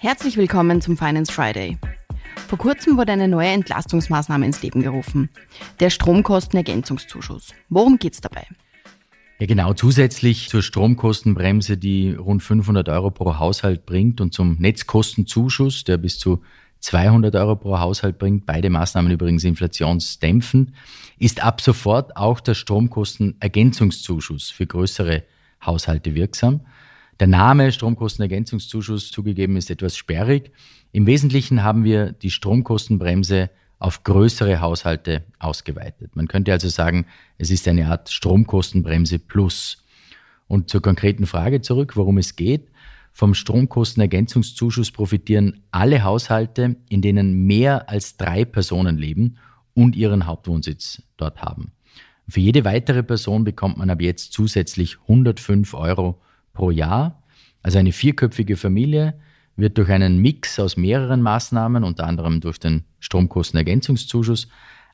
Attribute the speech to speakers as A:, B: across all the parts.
A: Herzlich willkommen zum Finance Friday. Vor kurzem wurde eine neue Entlastungsmaßnahme ins Leben gerufen. Der Stromkostenergänzungszuschuss. Worum geht's dabei?
B: Ja, genau. Zusätzlich zur Stromkostenbremse, die rund 500 Euro pro Haushalt bringt und zum Netzkostenzuschuss, der bis zu 200 Euro pro Haushalt bringt, beide Maßnahmen übrigens inflationsdämpfend, ist ab sofort auch der Stromkostenergänzungszuschuss für größere Haushalte wirksam. Der Name Stromkostenergänzungszuschuss zugegeben ist etwas sperrig. Im Wesentlichen haben wir die Stromkostenbremse auf größere Haushalte ausgeweitet. Man könnte also sagen, es ist eine Art Stromkostenbremse plus. Und zur konkreten Frage zurück, worum es geht. Vom Stromkostenergänzungszuschuss profitieren alle Haushalte, in denen mehr als drei Personen leben und ihren Hauptwohnsitz dort haben. Für jede weitere Person bekommt man ab jetzt zusätzlich 105 Euro pro Jahr. Also eine vierköpfige Familie wird durch einen Mix aus mehreren Maßnahmen, unter anderem durch den Stromkostenergänzungszuschuss,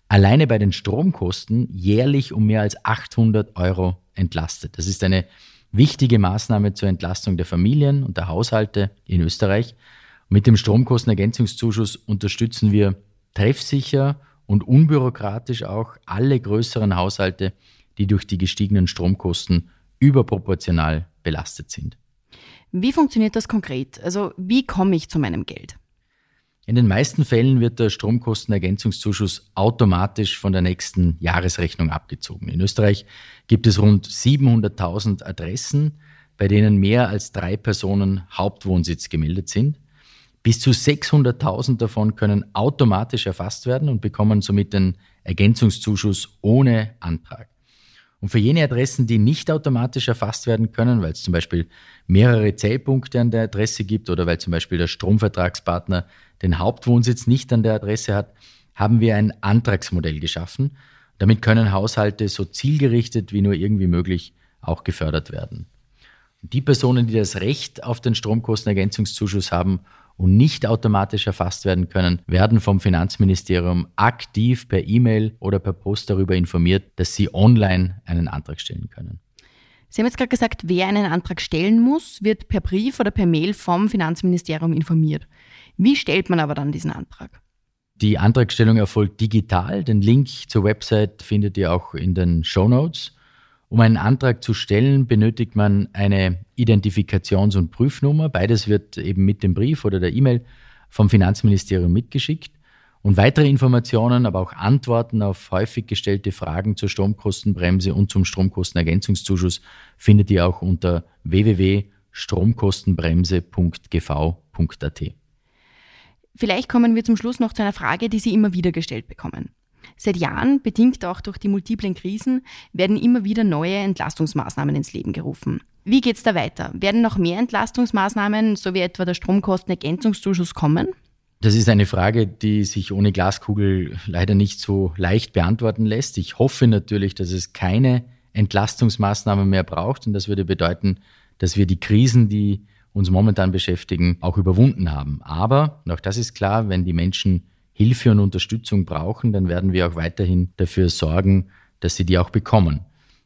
B: alleine bei den Stromkosten jährlich um mehr als 800 Euro entlastet. Das ist eine wichtige Maßnahme zur Entlastung der Familien und der Haushalte in Österreich. Mit dem Stromkostenergänzungszuschuss unterstützen wir treffsicher und unbürokratisch auch alle größeren Haushalte, die durch die gestiegenen Stromkosten überproportional belastet sind.
A: Wie funktioniert das konkret? Also wie komme ich zu meinem Geld?
B: In den meisten Fällen wird der Stromkostenergänzungszuschuss automatisch von der nächsten Jahresrechnung abgezogen. In Österreich gibt es rund 700.000 Adressen, bei denen mehr als drei Personen Hauptwohnsitz gemeldet sind. Bis zu 600.000 davon können automatisch erfasst werden und bekommen somit den Ergänzungszuschuss ohne Antrag. Und für jene Adressen, die nicht automatisch erfasst werden können, weil es zum Beispiel mehrere Zählpunkte an der Adresse gibt oder weil zum Beispiel der Stromvertragspartner den Hauptwohnsitz nicht an der Adresse hat, haben wir ein Antragsmodell geschaffen. Damit können Haushalte so zielgerichtet wie nur irgendwie möglich auch gefördert werden. Die Personen, die das Recht auf den Stromkostenergänzungszuschuss haben und nicht automatisch erfasst werden können, werden vom Finanzministerium aktiv per E-Mail oder per Post darüber informiert, dass sie online einen Antrag stellen können.
A: Sie haben jetzt gerade gesagt, wer einen Antrag stellen muss, wird per Brief oder per Mail vom Finanzministerium informiert. Wie stellt man aber dann diesen Antrag?
B: Die Antragstellung erfolgt digital. Den Link zur Website findet ihr auch in den Show Notes. Um einen Antrag zu stellen, benötigt man eine Identifikations- und Prüfnummer. Beides wird eben mit dem Brief oder der E-Mail vom Finanzministerium mitgeschickt. Und weitere Informationen, aber auch Antworten auf häufig gestellte Fragen zur Stromkostenbremse und zum Stromkostenergänzungszuschuss findet ihr auch unter www.stromkostenbremse.gv.at.
A: Vielleicht kommen wir zum Schluss noch zu einer Frage, die Sie immer wieder gestellt bekommen. Seit Jahren, bedingt auch durch die multiplen Krisen, werden immer wieder neue Entlastungsmaßnahmen ins Leben gerufen. Wie geht es da weiter? Werden noch mehr Entlastungsmaßnahmen, so wie etwa der Stromkostenergänzungszuschuss, kommen?
B: Das ist eine Frage, die sich ohne Glaskugel leider nicht so leicht beantworten lässt. Ich hoffe natürlich, dass es keine Entlastungsmaßnahmen mehr braucht und das würde bedeuten, dass wir die Krisen, die uns momentan beschäftigen, auch überwunden haben. Aber, und auch das ist klar, wenn die Menschen Hilfe und Unterstützung brauchen, dann werden wir auch weiterhin dafür sorgen, dass sie die auch bekommen.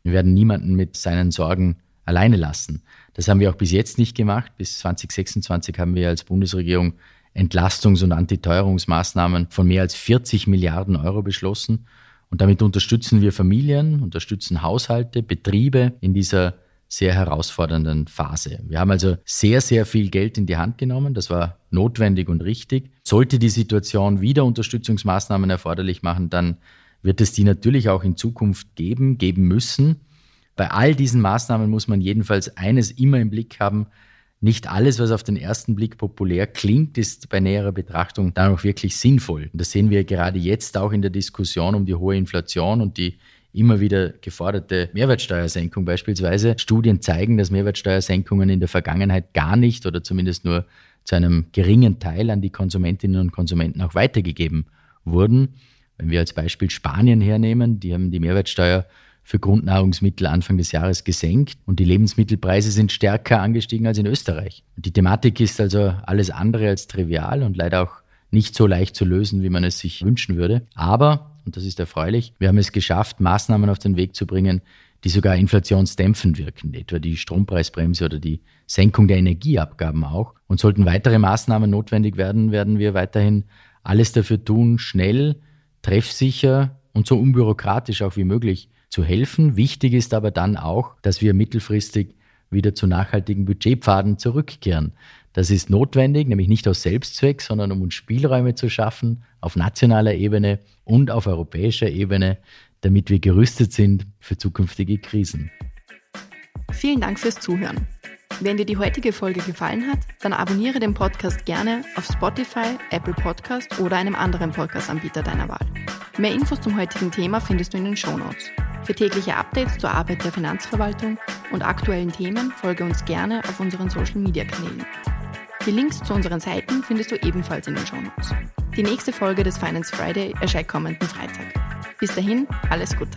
B: Wir werden niemanden mit seinen Sorgen alleine lassen. Das haben wir auch bis jetzt nicht gemacht. Bis 2026 haben wir als Bundesregierung Entlastungs- und Antiteuerungsmaßnahmen von mehr als 40 Milliarden Euro beschlossen. Und damit unterstützen wir Familien, unterstützen Haushalte, Betriebe in dieser sehr herausfordernden Phase. Wir haben also sehr, sehr viel Geld in die Hand genommen. Das war notwendig und richtig. Sollte die Situation wieder Unterstützungsmaßnahmen erforderlich machen, dann wird es die natürlich auch in Zukunft geben, geben müssen. Bei all diesen Maßnahmen muss man jedenfalls eines immer im Blick haben. Nicht alles, was auf den ersten Blick populär klingt, ist bei näherer Betrachtung dann auch wirklich sinnvoll. Und das sehen wir gerade jetzt auch in der Diskussion um die hohe Inflation und die immer wieder geforderte Mehrwertsteuersenkung beispielsweise. Studien zeigen, dass Mehrwertsteuersenkungen in der Vergangenheit gar nicht oder zumindest nur zu einem geringen Teil an die Konsumentinnen und Konsumenten auch weitergegeben wurden. Wenn wir als Beispiel Spanien hernehmen, die haben die Mehrwertsteuer für Grundnahrungsmittel Anfang des Jahres gesenkt und die Lebensmittelpreise sind stärker angestiegen als in Österreich. Die Thematik ist also alles andere als trivial und leider auch nicht so leicht zu lösen, wie man es sich wünschen würde. Aber und das ist erfreulich. Wir haben es geschafft, Maßnahmen auf den Weg zu bringen, die sogar inflationsdämpfend wirken, etwa die Strompreisbremse oder die Senkung der Energieabgaben auch. Und sollten weitere Maßnahmen notwendig werden, werden wir weiterhin alles dafür tun, schnell, treffsicher und so unbürokratisch auch wie möglich zu helfen. Wichtig ist aber dann auch, dass wir mittelfristig wieder zu nachhaltigen Budgetpfaden zurückkehren. Das ist notwendig, nämlich nicht aus Selbstzweck, sondern um uns Spielräume zu schaffen auf nationaler Ebene und auf europäischer Ebene, damit wir gerüstet sind für zukünftige Krisen.
A: Vielen Dank fürs Zuhören. Wenn dir die heutige Folge gefallen hat, dann abonniere den Podcast gerne auf Spotify, Apple Podcast oder einem anderen Podcast-Anbieter deiner Wahl. Mehr Infos zum heutigen Thema findest du in den Show Notes. Für tägliche Updates zur Arbeit der Finanzverwaltung und aktuellen Themen folge uns gerne auf unseren Social-Media-Kanälen. Die Links zu unseren Seiten findest du ebenfalls in den Show Notes. Die nächste Folge des Finance Friday erscheint kommenden Freitag. Bis dahin, alles Gute.